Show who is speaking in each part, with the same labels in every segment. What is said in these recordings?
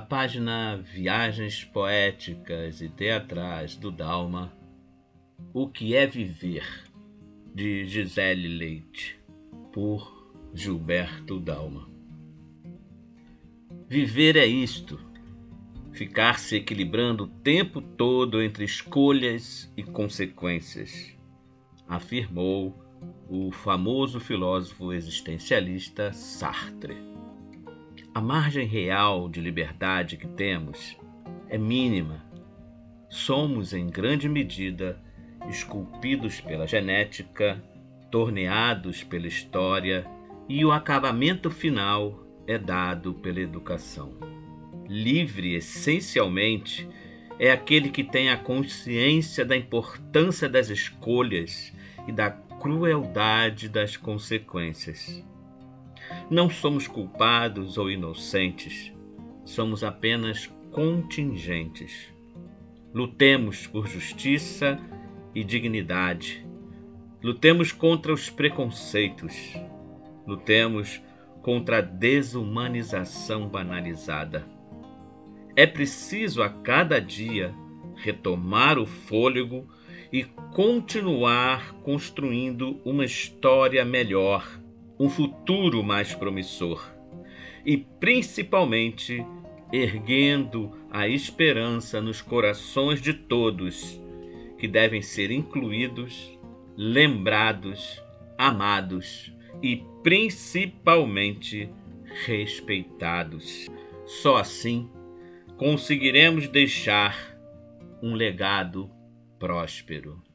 Speaker 1: página Viagens Poéticas e Teatrais do Dalma, O que é Viver, de Gisele Leite, por Gilberto Dalma. Viver é isto, ficar se equilibrando o tempo todo entre escolhas e consequências, afirmou o famoso filósofo existencialista Sartre. A margem real de liberdade que temos é mínima. Somos, em grande medida, esculpidos pela genética, torneados pela história, e o acabamento final é dado pela educação. Livre, essencialmente, é aquele que tem a consciência da importância das escolhas e da crueldade das consequências. Não somos culpados ou inocentes, somos apenas contingentes. Lutemos por justiça e dignidade. Lutemos contra os preconceitos. Lutemos contra a desumanização banalizada. É preciso a cada dia retomar o fôlego e continuar construindo uma história melhor, um futuro mais promissor e, principalmente, erguendo a esperança nos corações de todos que devem ser incluídos, lembrados, amados e principalmente respeitados. Só assim conseguiremos deixar um legado próspero.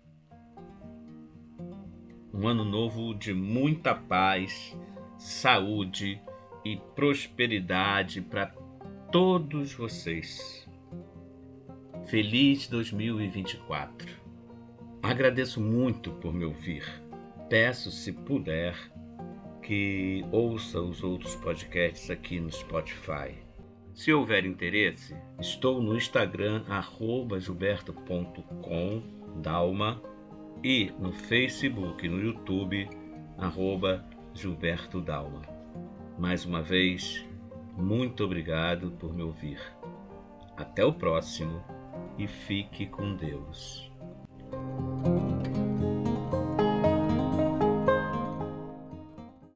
Speaker 1: Um ano novo de muita paz, saúde e prosperidade para todos vocês. Feliz 2024. Agradeço muito por me ouvir. Peço, se puder, que ouça os outros podcasts aqui no Spotify. Se houver interesse, estou no Instagram gilberto.com dalma e no Facebook e no YouTube arroba Gilberto Dalma. Mais uma vez, muito obrigado por me ouvir. Até o próximo e fique com Deus.